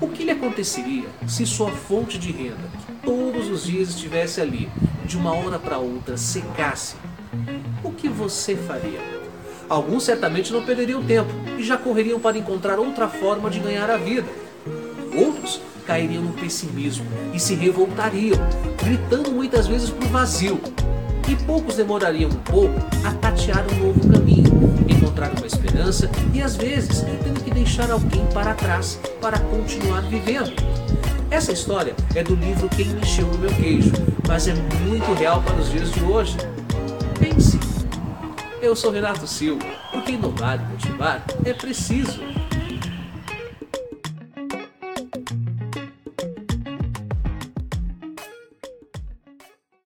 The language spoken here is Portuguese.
O que lhe aconteceria se sua fonte de renda, que todos os dias estivesse ali, de uma hora para outra secasse? O que você faria? Alguns certamente não perderiam tempo e já correriam para encontrar outra forma de ganhar a vida. Outros cairiam no pessimismo e se revoltariam, gritando muitas vezes para o vazio. E poucos demorariam um pouco a tatear um novo caminho, mudança e às vezes temos que deixar alguém para trás para continuar vivendo. Essa história é do livro Quem Mexeu no Meu Queijo, mas é muito real para os dias de hoje. Pense. Eu sou Renato Silva, porque inovar e motivar é preciso.